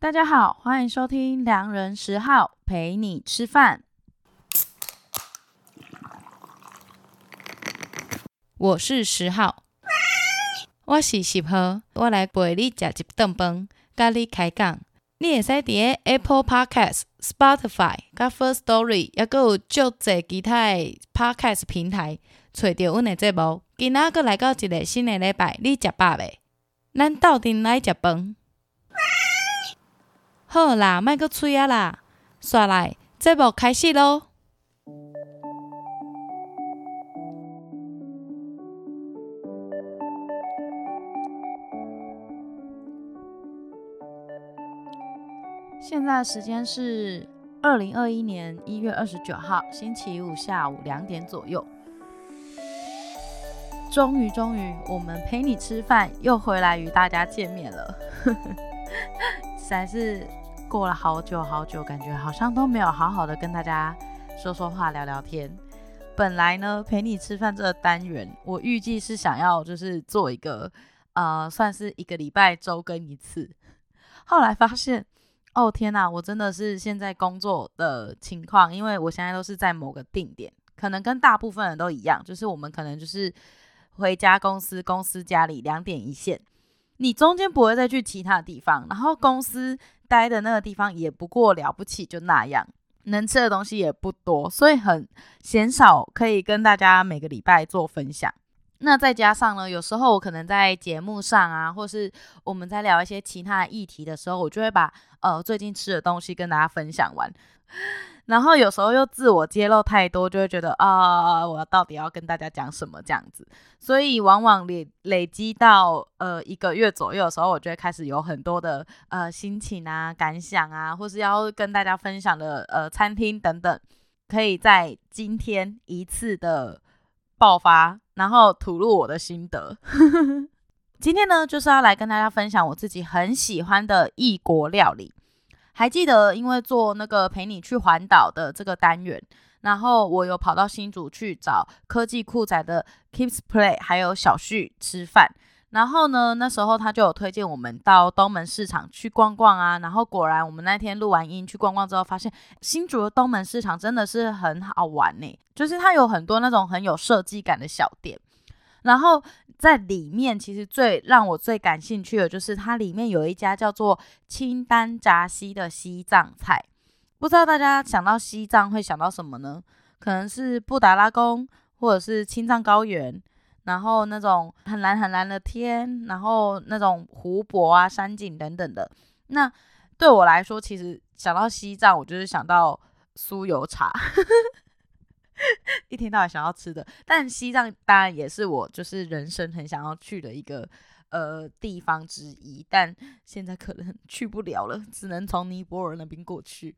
大家好，欢迎收听良人十号陪你吃饭。我是十号，我是十号，我来陪你吃一顿饭，跟你开讲。你会使在 Apple Podcast、Spotify、跟 First Story，也阁有足侪其他的 Podcast 平台，找到阮的节目。今仔阁来到一个新的礼拜，你食饱未？咱斗阵来食饭。好啦，卖阁催啊啦，煞来节目开始喽。现在时间是二零二一年一月二十九号星期五下午两点左右。终于，终于，我们陪你吃饭又回来与大家见面了。实在是过了好久好久，感觉好像都没有好好的跟大家说说话、聊聊天。本来呢，陪你吃饭这个单元，我预计是想要就是做一个呃，算是一个礼拜周更一次。后来发现。哦天呐，我真的是现在工作的情况，因为我现在都是在某个定点，可能跟大部分人都一样，就是我们可能就是回家公司，公司家里两点一线，你中间不会再去其他地方，然后公司待的那个地方也不过了不起就那样，能吃的东西也不多，所以很鲜少可以跟大家每个礼拜做分享。那再加上呢，有时候我可能在节目上啊，或是我们在聊一些其他的议题的时候，我就会把呃最近吃的东西跟大家分享完。然后有时候又自我揭露太多，就会觉得啊，我到底要跟大家讲什么这样子。所以往往累累积到呃一个月左右的时候，我就会开始有很多的呃心情啊、感想啊，或是要跟大家分享的呃餐厅等等，可以在今天一次的爆发。然后吐露我的心得。今天呢，就是要来跟大家分享我自己很喜欢的异国料理。还记得，因为做那个陪你去环岛的这个单元，然后我有跑到新竹去找科技酷仔的 Keeps Play，还有小旭吃饭。然后呢，那时候他就有推荐我们到东门市场去逛逛啊。然后果然，我们那天录完音去逛逛之后，发现新竹的东门市场真的是很好玩呢。就是它有很多那种很有设计感的小店。然后在里面，其实最让我最感兴趣的就是它里面有一家叫做清丹炸西的西藏菜。不知道大家想到西藏会想到什么呢？可能是布达拉宫，或者是青藏高原。然后那种很蓝很蓝的天，然后那种湖泊啊、山景等等的。那对我来说，其实想到西藏，我就是想到酥油茶，一天到晚想要吃的。但西藏当然也是我就是人生很想要去的一个呃地方之一，但现在可能去不了了，只能从尼泊尔那边过去。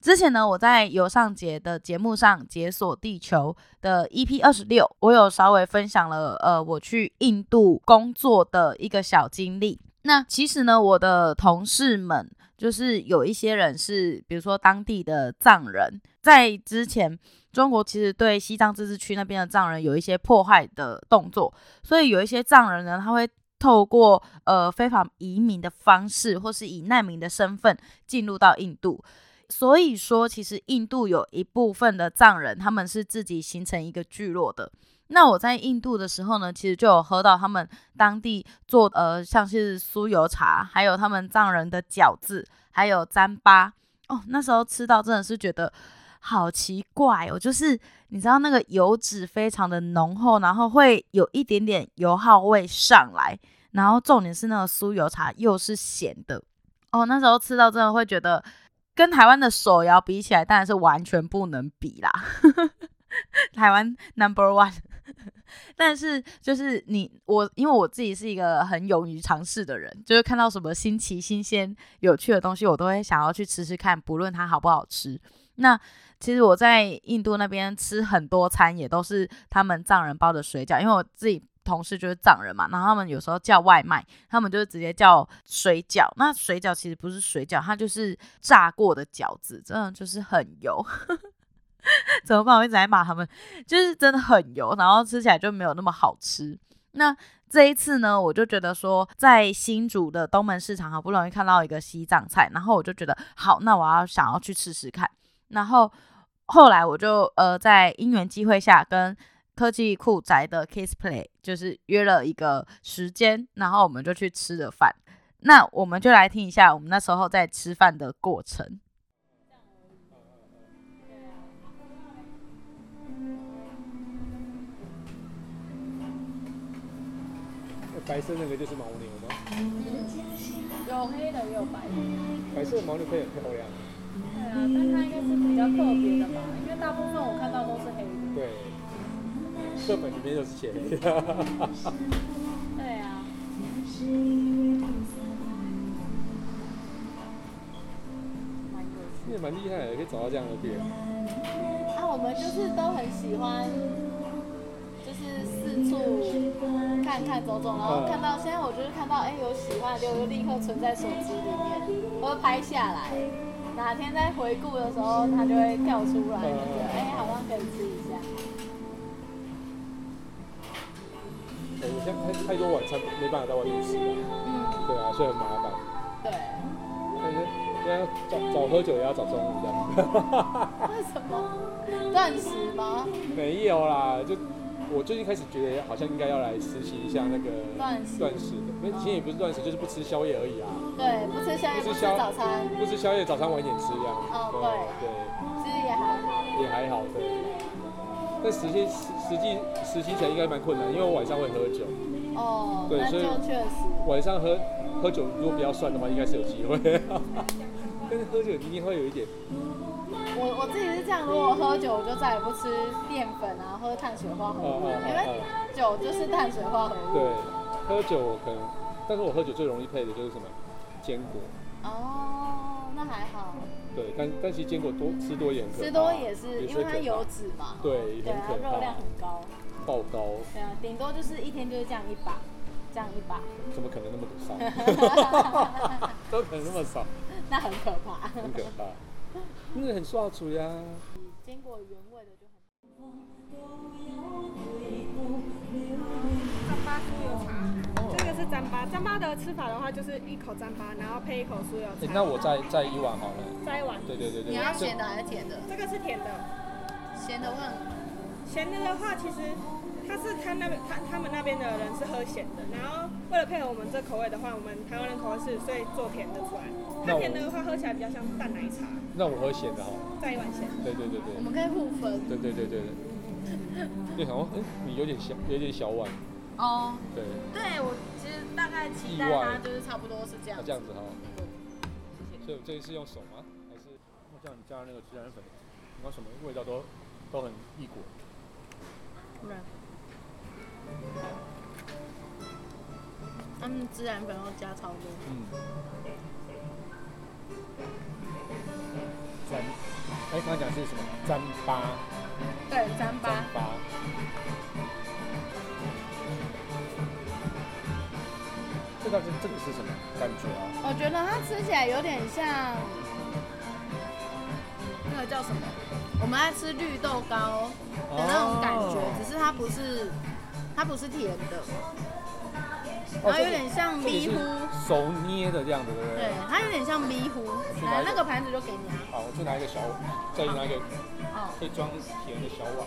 之前呢，我在游尚杰的节目上《解锁地球》的 EP 二十六，我有稍微分享了呃我去印度工作的一个小经历。那其实呢，我的同事们就是有一些人是，比如说当地的藏人，在之前中国其实对西藏自治区那边的藏人有一些迫害的动作，所以有一些藏人呢，他会透过呃非法移民的方式，或是以难民的身份进入到印度。所以说，其实印度有一部分的藏人，他们是自己形成一个聚落的。那我在印度的时候呢，其实就有喝到他们当地做呃，像是酥油茶，还有他们藏人的饺子，还有糌粑。哦，那时候吃到真的是觉得好奇怪哦，就是你知道那个油脂非常的浓厚，然后会有一点点油耗味上来，然后重点是那个酥油茶又是咸的。哦，那时候吃到真的会觉得。跟台湾的手摇比起来，当然是完全不能比啦。台湾 Number One，但是就是你我，因为我自己是一个很勇于尝试的人，就是看到什么新奇、新鲜、有趣的东西，我都会想要去吃吃看，不论它好不好吃。那其实我在印度那边吃很多餐，也都是他们藏人包的水饺，因为我自己。同事就是藏人嘛，然后他们有时候叫外卖，他们就直接叫水饺。那水饺其实不是水饺，它就是炸过的饺子，真的就是很油。怎么办？我一直在骂他们，就是真的很油，然后吃起来就没有那么好吃。那这一次呢，我就觉得说，在新竹的东门市场好不容易看到一个西藏菜，然后我就觉得好，那我要想要去吃吃看。然后后来我就呃在因缘机会下跟科技酷宅的 Kiss Play 就是约了一个时间，然后我们就去吃了饭。那我们就来听一下我们那时候在吃饭的过程。白色那个就是牦牛吗？有黑的也有白的。白色的牦牛可以很漂亮。对啊，但它应该是比较特别的吧，因为大部分我看到都是黑的。对，课本里面就是写的。对啊。你 也蛮厉害的，可以找到这样的店。啊，我们就是都很喜欢。四处看看走走，然后看到现在我就是看到哎、欸、有喜欢的，就立刻存在手机里面，或者拍下来，哪天在回顾的时候它就会跳出来，就觉得哎、欸、好像可以吃一下。对，现在太太多晚餐没办法在外面吃了，嗯，对啊，所以很麻烦。对。但是现在早早喝酒也要早中午这样。为什么？断食吗？没有啦，就。我最近开始觉得好像应该要来实习一下那个断食，断食的，那其实也不是断食，就是不吃宵夜而已啊。对，不吃宵夜，不吃早餐，不吃宵夜，早餐晚一点吃这样。哦，对对，其实也还好，也还好，对。但实际实际实习起来应该蛮困难，因为我晚上会喝酒。哦，对，所以确实晚上喝喝酒，如果不要算的话，应该是有机会。但是喝酒一定会有一点。我我自己是这样，如果喝酒，我就再也不吃淀粉啊，喝碳水化合物，因为酒就是碳水化合物。对，喝酒我可能，但是我喝酒最容易配的就是什么？坚果。哦，那还好。对，但但其实坚果多吃多一点，吃多也是因为它油脂嘛。对，对啊，热量很高。爆高。对啊，顶多就是一天就是这样一把，这样一把。怎么可能那么少？都可能那么少。那很可怕。很可怕。那个很刷嘴呀，坚果原味的就很。糌粑。糌粑的吃法的话，就是一口糌粑，然后配一口酥油茶。欸、那我再再一碗好了。再一碗。对对对对。你要咸的还是甜的？这个是甜的。咸的话，咸的的话，其实。他是他那边他他们那边的人是喝咸的，然后为了配合我们这口味的话，我们台湾人口味是所以做甜的出来。那甜的话喝起来比较像淡奶茶。那我喝咸的哈。再一碗咸。对对对对。我们可以互分。对对对对对。你好，哎，你有点小，有点小碗。哦。对。对，我大概期待它就是差不多是这样。这样子哈。所以我这一次用手吗？还是我叫你加那个孜然粉？然后什么味道都都很异国。对。他们孜然粉要加超多。嗯。糌，哎，刚刚讲是什么？糌粑。对，糌粑。糌粑。这道是这个是什么感觉啊？我觉得它吃起来有点像那个叫什么？我们爱吃绿豆糕的那种感觉，哦、只是它不是。它不是甜的，然后有点像迷糊，手捏的这样子，对不对？对，它有点像迷糊。来，那个盘子就给你啊。好，我去拿一个小碗，再拿一个，可以装甜的小碗。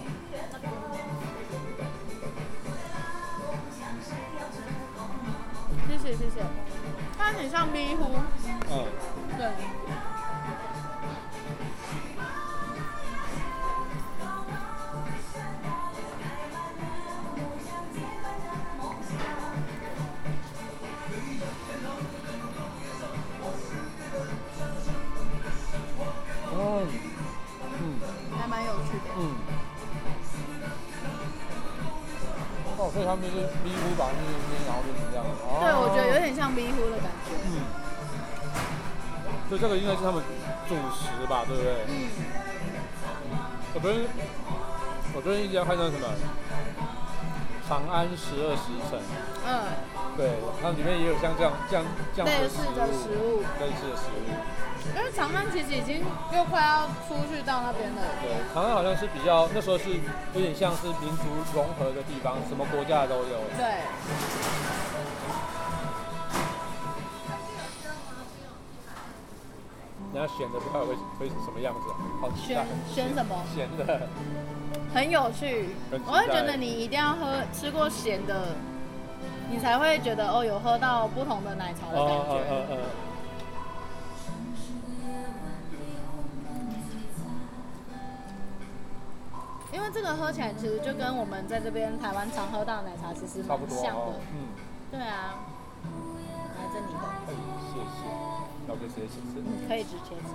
谢谢谢谢，它很像迷糊。嗯，对。所以他们就是迷糊把那个捏，然后变成这样。对，我觉得有点像迷糊的感觉。嗯。所以这个应该是他们主食吧，对不对？嗯。我昨天，我昨天一直要看那什么？长安十二时辰。嗯。对，它里面也有像这样、这样、这样类似的食物。类似的食物。因为长安其实已经又快要出去到那边了。对，长安好像是比较那时候是有点像是民族融合的地方，什么国家的都有。对。你要选的不知道会会是什么样子，好期待。选选什么？咸的。很有趣，我会觉得你一定要喝吃过咸的，你才会觉得哦，有喝到不同的奶茶的感觉。哦哦哦因为这个喝起来其实就跟我们在这边台湾常喝到的奶茶其实蛮像的。嗯，对啊。来这里的。谢谢。要不直接吃？嗯，可以直接吃。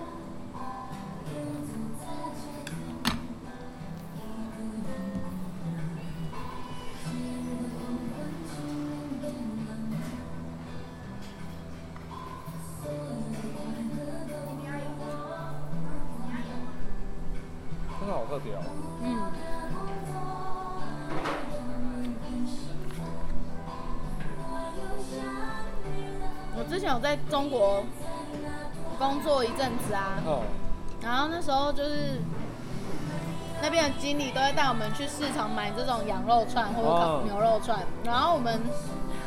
经理都会带我们去市场买这种羊肉串或者烤牛肉串，然后我们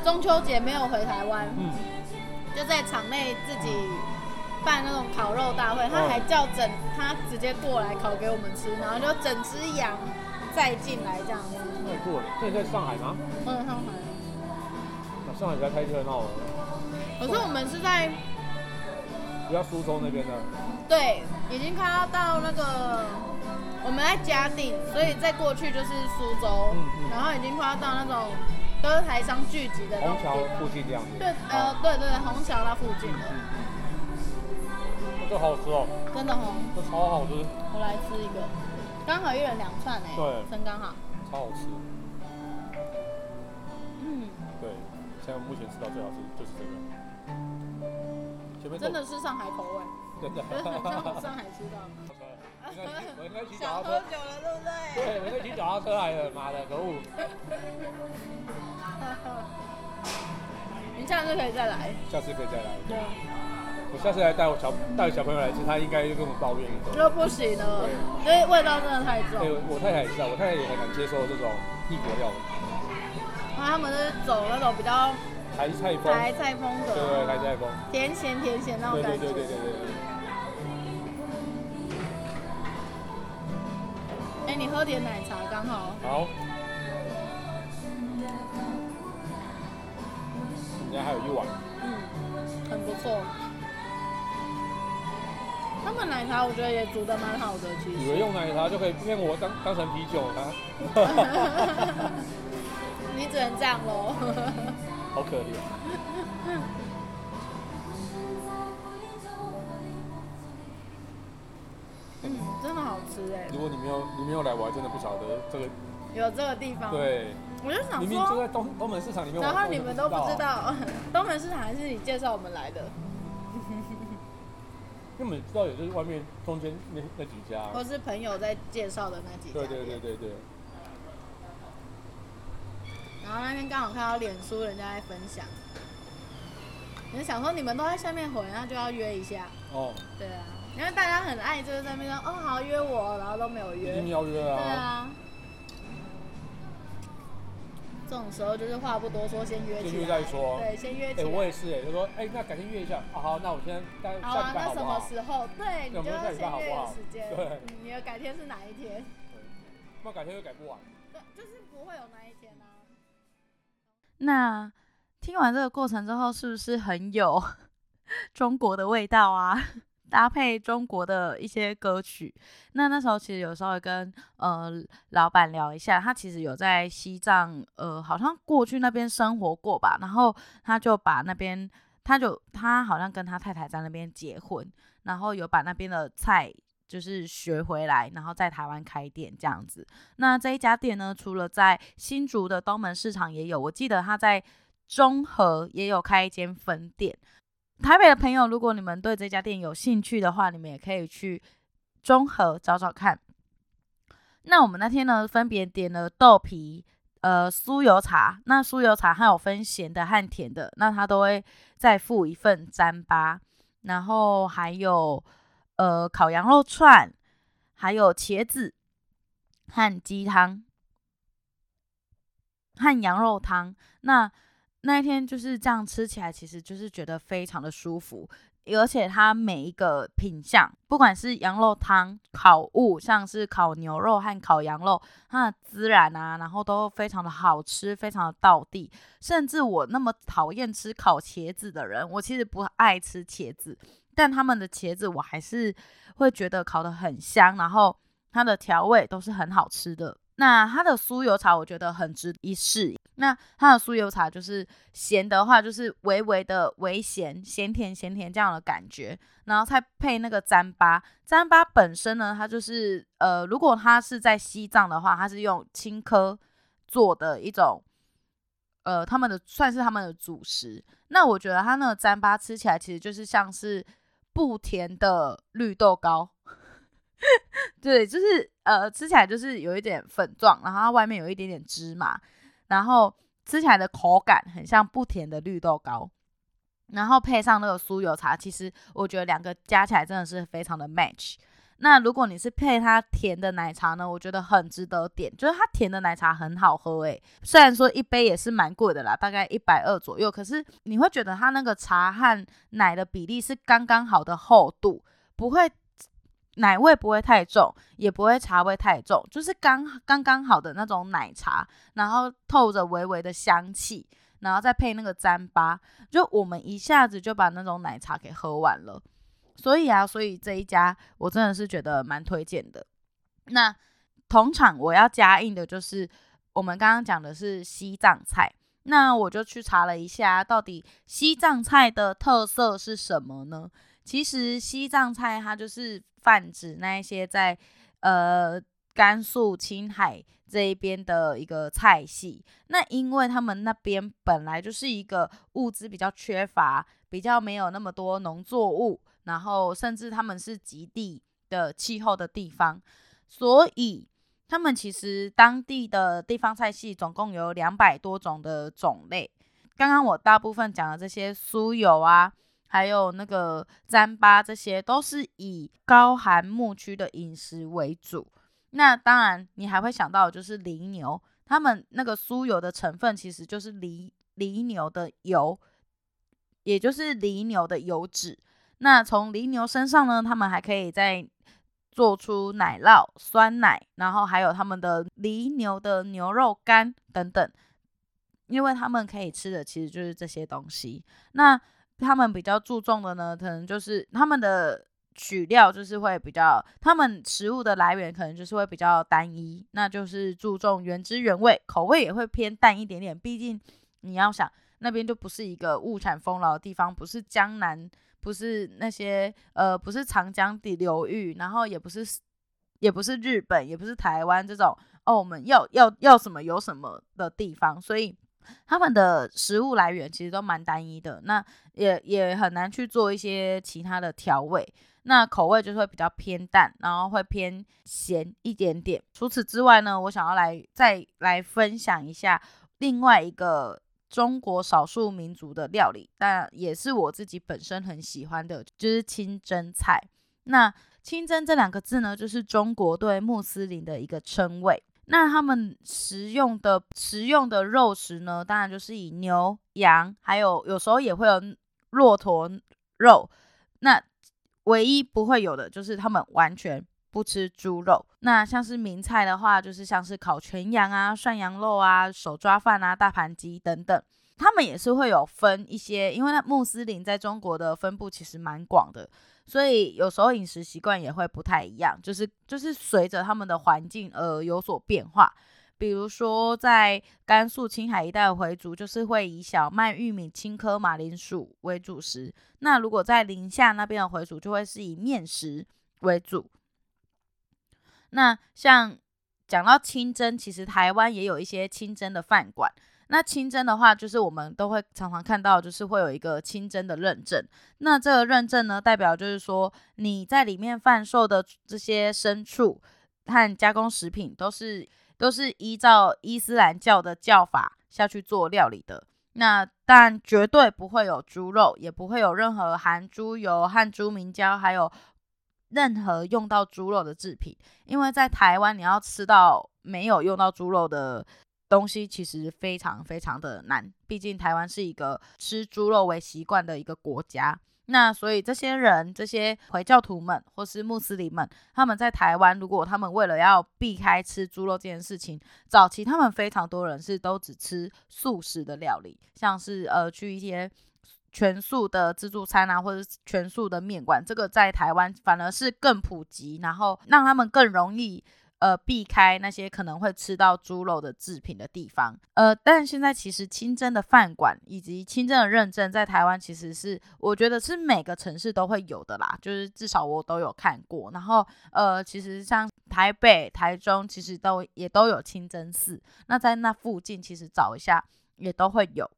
中秋节没有回台湾，就在场内自己办那种烤肉大会，他还叫整他直接过来烤给我们吃，然后就整只羊再进来这样子。太酷了！这在上海吗？嗯，上海。上海在开热闹了。可是我们是在，比较苏州那边的。对，已经快要到那个，我们在嘉定，所以再过去就是苏州，嗯嗯，然后已经快要到那种都是台商聚集的虹桥附近这样子。对，呃，对对对，虹桥那附近的。这好好吃哦。真的哦。这超好吃。我来吃一个，刚好一人两串哎。对。真刚好。超好吃。嗯。对，现在目前吃到最好吃就是这个。真的是上海口味，真的，上海吃到。我应该骑脚踏车。想喝酒了，对不对？对，我应该骑脚踏车来的，妈的，可恶！你下次可以再来。下。次可以再来。对。我下次来带我小带小朋友来吃，他应该就跟我抱怨一种。就不行了，因为味道真的太重。对，我太太也是啊，我太太也很难接受这种异国料理。他们是走那种比较。台菜风，台菜风格，对对，台菜风，甜咸甜咸那种感觉。对对对对对喝点奶茶刚好。好。人家还有一碗。嗯，很不错。他们奶茶我觉得也煮的蛮好的，其实。以为用奶茶就可以骗我当当成啤酒啊？你只能这样喽。好可怜。真的好吃哎！如果你没有你没有来，我还真的不晓得这个有这个地方。对，我就想说，明明就在东东门市场里面，然后你们都不知道 东门市场还是你介绍我们来的。因为我们知道也就是外面中间那那几家，或是朋友在介绍的那几家。对对对对对。然后那天刚好看到脸书，人家在分享，你就想说你们都在下面回，那就要约一下。哦。对啊，因为大家很爱就是在那边说哦，好约我，然后都没有约。一定要约啊。对啊。这种时候就是话不多说，先约。先约再说。对，先约起来。哎，我也是哎，就说哎，那改天约一下。啊好，那我现在下下礼拜好好？好啊，那什么时候？对，你就要先约时间。对。你的改天是哪一天？那改天又改不完。对，就是不会有那一天啊。那听完这个过程之后，是不是很有 中国的味道啊？搭配中国的一些歌曲。那那时候其实有稍微跟呃老板聊一下，他其实有在西藏，呃，好像过去那边生活过吧。然后他就把那边，他就他好像跟他太太在那边结婚，然后有把那边的菜。就是学回来，然后在台湾开店这样子。那这一家店呢，除了在新竹的东门市场也有，我记得他在中和也有开一间分店。台北的朋友，如果你们对这家店有兴趣的话，你们也可以去综合找找看。那我们那天呢，分别点了豆皮、呃酥油茶。那酥油茶它有分咸的和甜的，那它都会再附一份糌粑。然后还有呃烤羊肉串，还有茄子和鸡汤和羊肉汤。那那一天就是这样吃起来，其实就是觉得非常的舒服。而且它每一个品相，不管是羊肉汤、烤物，像是烤牛肉和烤羊肉，它的孜然啊，然后都非常的好吃，非常的道地。甚至我那么讨厌吃烤茄子的人，我其实不爱吃茄子，但他们的茄子我还是会觉得烤的很香，然后它的调味都是很好吃的。那它的酥油茶我觉得很值得一试。那它的酥油茶就是咸的话，就是微微的微咸，咸甜咸甜这样的感觉，然后再配那个糌粑。糌粑本身呢，它就是呃，如果它是在西藏的话，它是用青稞做的一种，呃，他们的算是他们的主食。那我觉得它那个糌粑吃起来其实就是像是不甜的绿豆糕。对，就是呃，吃起来就是有一点粉状，然后它外面有一点点芝麻，然后吃起来的口感很像不甜的绿豆糕，然后配上那个酥油茶，其实我觉得两个加起来真的是非常的 match。那如果你是配它甜的奶茶呢，我觉得很值得点，就是它甜的奶茶很好喝诶，虽然说一杯也是蛮贵的啦，大概一百二左右，可是你会觉得它那个茶和奶的比例是刚刚好的厚度，不会。奶味不会太重，也不会茶味太重，就是刚刚刚好的那种奶茶，然后透着微微的香气，然后再配那个糌粑，就我们一下子就把那种奶茶给喝完了。所以啊，所以这一家我真的是觉得蛮推荐的。那同场我要加印的就是我们刚刚讲的是西藏菜，那我就去查了一下，到底西藏菜的特色是什么呢？其实西藏菜它就是泛指那一些在呃甘肃、青海这一边的一个菜系。那因为他们那边本来就是一个物资比较缺乏、比较没有那么多农作物，然后甚至他们是极地的气候的地方，所以他们其实当地的地方菜系总共有两百多种的种类。刚刚我大部分讲的这些酥油啊。还有那个糌粑，这些都是以高寒牧区的饮食为主。那当然，你还会想到就是犁牛，他们那个酥油的成分其实就是犁犁牛的油，也就是犁牛的油脂。那从犁牛身上呢，他们还可以再做出奶酪、酸奶，然后还有他们的犁牛的牛肉干等等，因为他们可以吃的其实就是这些东西。那他们比较注重的呢，可能就是他们的取料就是会比较，他们食物的来源可能就是会比较单一，那就是注重原汁原味，口味也会偏淡一点点。毕竟你要想那边就不是一个物产丰饶的地方，不是江南，不是那些呃，不是长江底流域，然后也不是也不是日本，也不是台湾这种哦，我们要要要什么有什么的地方，所以。他们的食物来源其实都蛮单一的，那也也很难去做一些其他的调味，那口味就是会比较偏淡，然后会偏咸一点点。除此之外呢，我想要来再来分享一下另外一个中国少数民族的料理，但也是我自己本身很喜欢的，就是清真菜。那清真这两个字呢，就是中国对穆斯林的一个称谓。那他们食用的食用的肉食呢，当然就是以牛、羊，还有有时候也会有骆驼肉。那唯一不会有的就是他们完全不吃猪肉。那像是名菜的话，就是像是烤全羊啊、涮羊肉啊、手抓饭啊、大盘鸡等等。他们也是会有分一些，因为那穆斯林在中国的分布其实蛮广的。所以有时候饮食习惯也会不太一样，就是就是随着他们的环境而有所变化。比如说在甘肃、青海一带的回族，就是会以小麦、玉米、青稞、马铃薯为主食。那如果在宁夏那边的回族，就会是以面食为主。那像讲到清真，其实台湾也有一些清真的饭馆。那清真的话，就是我们都会常常看到，就是会有一个清真的认证。那这个认证呢，代表就是说你在里面贩售的这些牲畜和加工食品，都是都是依照伊斯兰教的教法下去做料理的。那但绝对不会有猪肉，也不会有任何含猪油和猪明胶，还有任何用到猪肉的制品。因为在台湾，你要吃到没有用到猪肉的东西，其实非常非常的难。毕竟台湾是一个吃猪肉为习惯的一个国家。那所以这些人，这些回教徒们或是穆斯林们，他们在台湾，如果他们为了要避开吃猪肉这件事情，早期他们非常多人是都只吃素食的料理，像是呃去一些全素的自助餐啊，或者全素的面馆，这个在台湾反而是更普及，然后让他们更容易。呃，避开那些可能会吃到猪肉的制品的地方。呃，但现在其实清真的饭馆以及清真的认证在台湾其实是，我觉得是每个城市都会有的啦。就是至少我都有看过。然后，呃，其实像台北、台中，其实都也都有清真寺。那在那附近，其实找一下也都会有。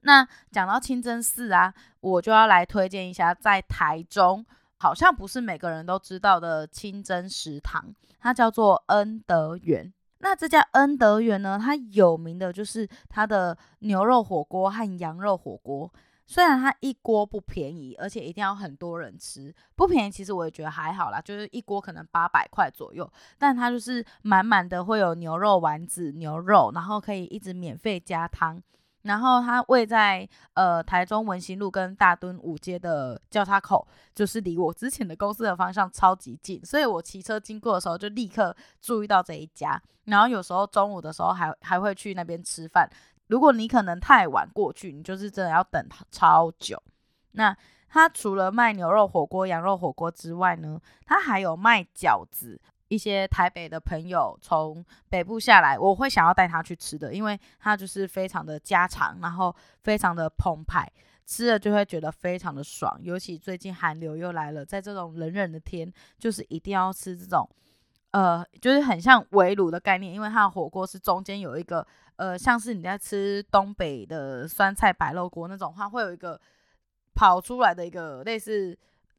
那讲到清真寺啊，我就要来推荐一下在台中。好像不是每个人都知道的清真食堂，它叫做恩德园。那这家恩德园呢，它有名的就是它的牛肉火锅和羊肉火锅。虽然它一锅不便宜，而且一定要很多人吃，不便宜其实我也觉得还好啦，就是一锅可能八百块左右，但它就是满满的会有牛肉丸子、牛肉，然后可以一直免费加汤。然后它位在呃台中文心路跟大墩五街的交叉口，就是离我之前的公司的方向超级近，所以我骑车经过的时候就立刻注意到这一家。然后有时候中午的时候还还会去那边吃饭。如果你可能太晚过去，你就是真的要等超久。那它除了卖牛肉火锅、羊肉火锅之外呢，它还有卖饺子。一些台北的朋友从北部下来，我会想要带他去吃的，因为他就是非常的家常，然后非常的澎湃，吃了就会觉得非常的爽。尤其最近寒流又来了，在这种冷冷的天，就是一定要吃这种，呃，就是很像围炉的概念，因为它的火锅是中间有一个，呃，像是你在吃东北的酸菜白肉锅那种话，会有一个跑出来的一个类似。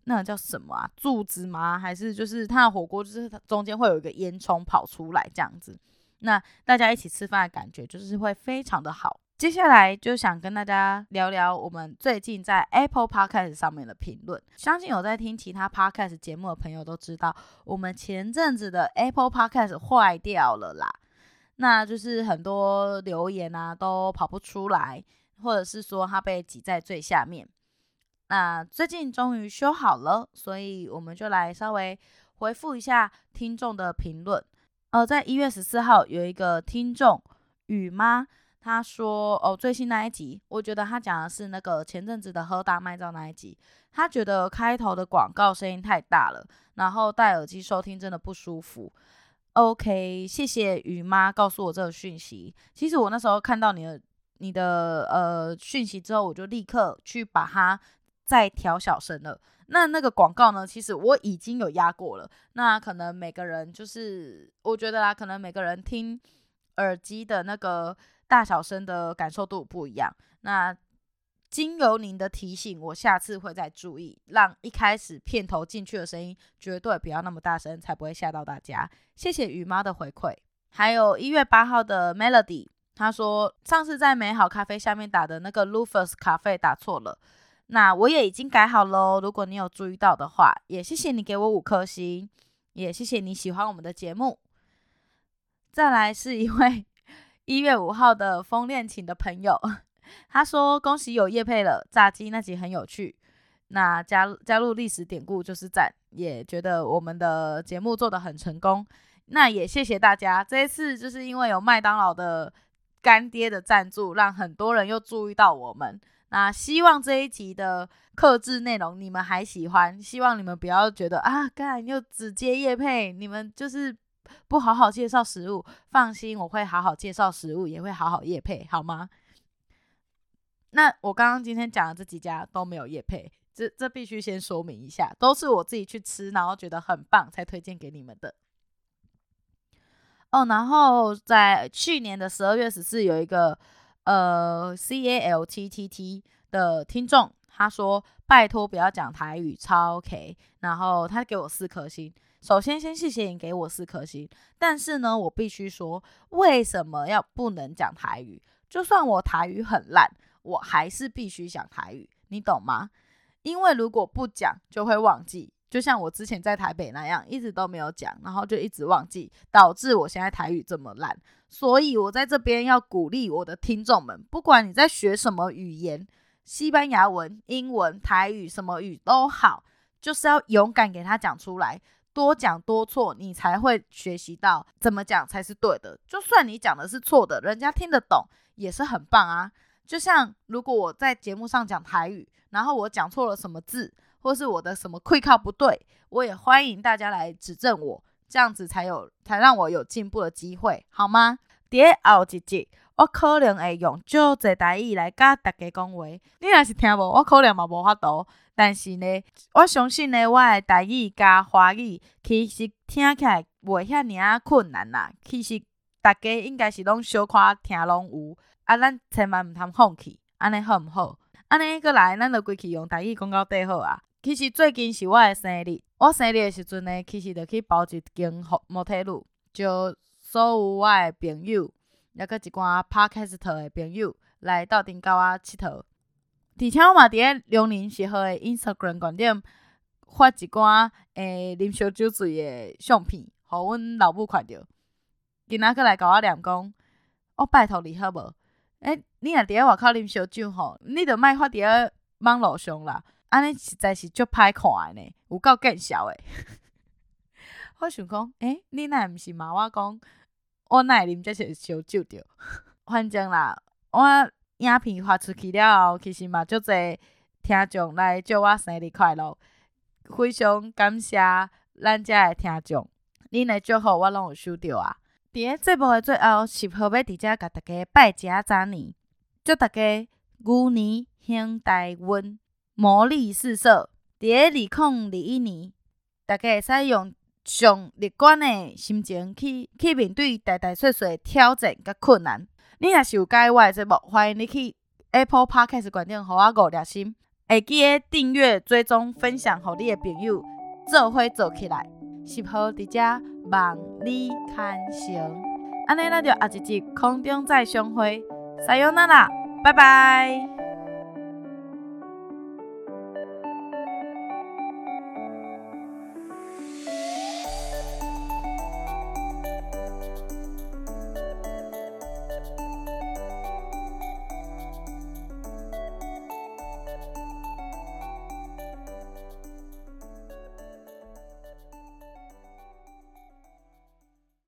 那叫什么啊？柱子吗？还是就是它的火锅，就是它中间会有一个烟囱跑出来这样子。那大家一起吃饭的感觉就是会非常的好。接下来就想跟大家聊聊我们最近在 Apple Podcast 上面的评论。相信有在听其他 Podcast 节目的朋友都知道，我们前阵子的 Apple Podcast 坏掉了啦。那就是很多留言啊都跑不出来，或者是说它被挤在最下面。那最近终于修好了，所以我们就来稍微回复一下听众的评论。呃，在一月十四号有一个听众雨妈，她说哦，最新那一集，我觉得她讲的是那个前阵子的喝大麦照那一集，她觉得开头的广告声音太大了，然后戴耳机收听真的不舒服。OK，谢谢雨妈告诉我这个讯息。其实我那时候看到你的你的呃讯息之后，我就立刻去把它。在调小声了。那那个广告呢？其实我已经有压过了。那可能每个人就是，我觉得啦，可能每个人听耳机的那个大小声的感受度不一样。那经由您的提醒，我下次会再注意，让一开始片头进去的声音绝对不要那么大声，才不会吓到大家。谢谢雨妈的回馈。还有一月八号的 Melody，他说上次在美好咖啡下面打的那个 Lufus 咖啡打错了。那我也已经改好喽，如果你有注意到的话，也谢谢你给我五颗星，也谢谢你喜欢我们的节目。再来是一位 一月五号的风恋情的朋友，他说恭喜有叶配了，炸鸡那集很有趣。那加加入历史典故就是赞，也觉得我们的节目做得很成功。那也谢谢大家，这一次就是因为有麦当劳的干爹的赞助，让很多人又注意到我们。那希望这一集的克制内容你们还喜欢，希望你们不要觉得啊，干又只接业配，你们就是不好好介绍食物。放心，我会好好介绍食物，也会好好业配，好吗？那我刚刚今天讲的这几家都没有业配，这这必须先说明一下，都是我自己去吃，然后觉得很棒才推荐给你们的。哦，然后在去年的十二月十四有一个。呃，C A L T T T 的听众，他说：“拜托不要讲台语，超 OK。”然后他给我四颗星。首先，先谢谢你给我四颗星。但是呢，我必须说，为什么要不能讲台语？就算我台语很烂，我还是必须讲台语，你懂吗？因为如果不讲，就会忘记。就像我之前在台北那样，一直都没有讲，然后就一直忘记，导致我现在台语这么烂。所以我在这边要鼓励我的听众们，不管你在学什么语言，西班牙文、英文、台语，什么语都好，就是要勇敢给他讲出来，多讲多错，你才会学习到怎么讲才是对的。就算你讲的是错的，人家听得懂也是很棒啊。就像如果我在节目上讲台语，然后我讲错了什么字。或是我的什么会靠不对，我也欢迎大家来指正我，这样子才有才让我有进步的机会，好吗？第后一集我可能会用少侪台语来甲大家讲话，你若是听无，我可能嘛无法度。但是呢，我相信呢，我的台语加华语其实听起来袂遐尔啊困难啦。其实大家应该是拢小可听拢有，啊，咱千万毋通放弃，安尼好毋好？安尼阁来，咱就规气用台语讲到底好啊。其实最近是我的生日，我生日的时阵呢，其实就去包一间摩天路，就所有我的朋友，抑阁一寡 Podcast 的朋友来斗阵甲我佚佗。而且我嘛伫个辽宁时候的 Instagram 观点发一寡诶啉烧酒醉的相片，互阮老母看着。今仔阁来甲我念讲，我拜托你好无？诶、你若伫个外口啉烧酒吼，你着莫发伫个网络上啦。安尼实在是足歹看的呢，有够见笑诶。我想讲，诶、欸，你若毋是骂我讲，我哪会啉这些烧酒着？反正啦，我影片发出去了后，其实嘛足侪听众来祝我生日快乐，非常感谢咱遮诶听众，恁诶祝福我拢有收到啊。伫个节目诶最后，是否要伫遮甲大家拜一下早年，祝大家牛年行大运。魔力四射，伫个二零二一年，大家会使用上乐观的心情去去面对大大小小的挑战甲困难。你若是有喜欢我的节目，欢迎你去 Apple Podcast 观点，互我五颗星，会记得订阅、追踪、分享，互你的朋友做伙做起来。是否伫遮望你看成？安尼咱就下一集空中再相会，撒由那拉，拜拜。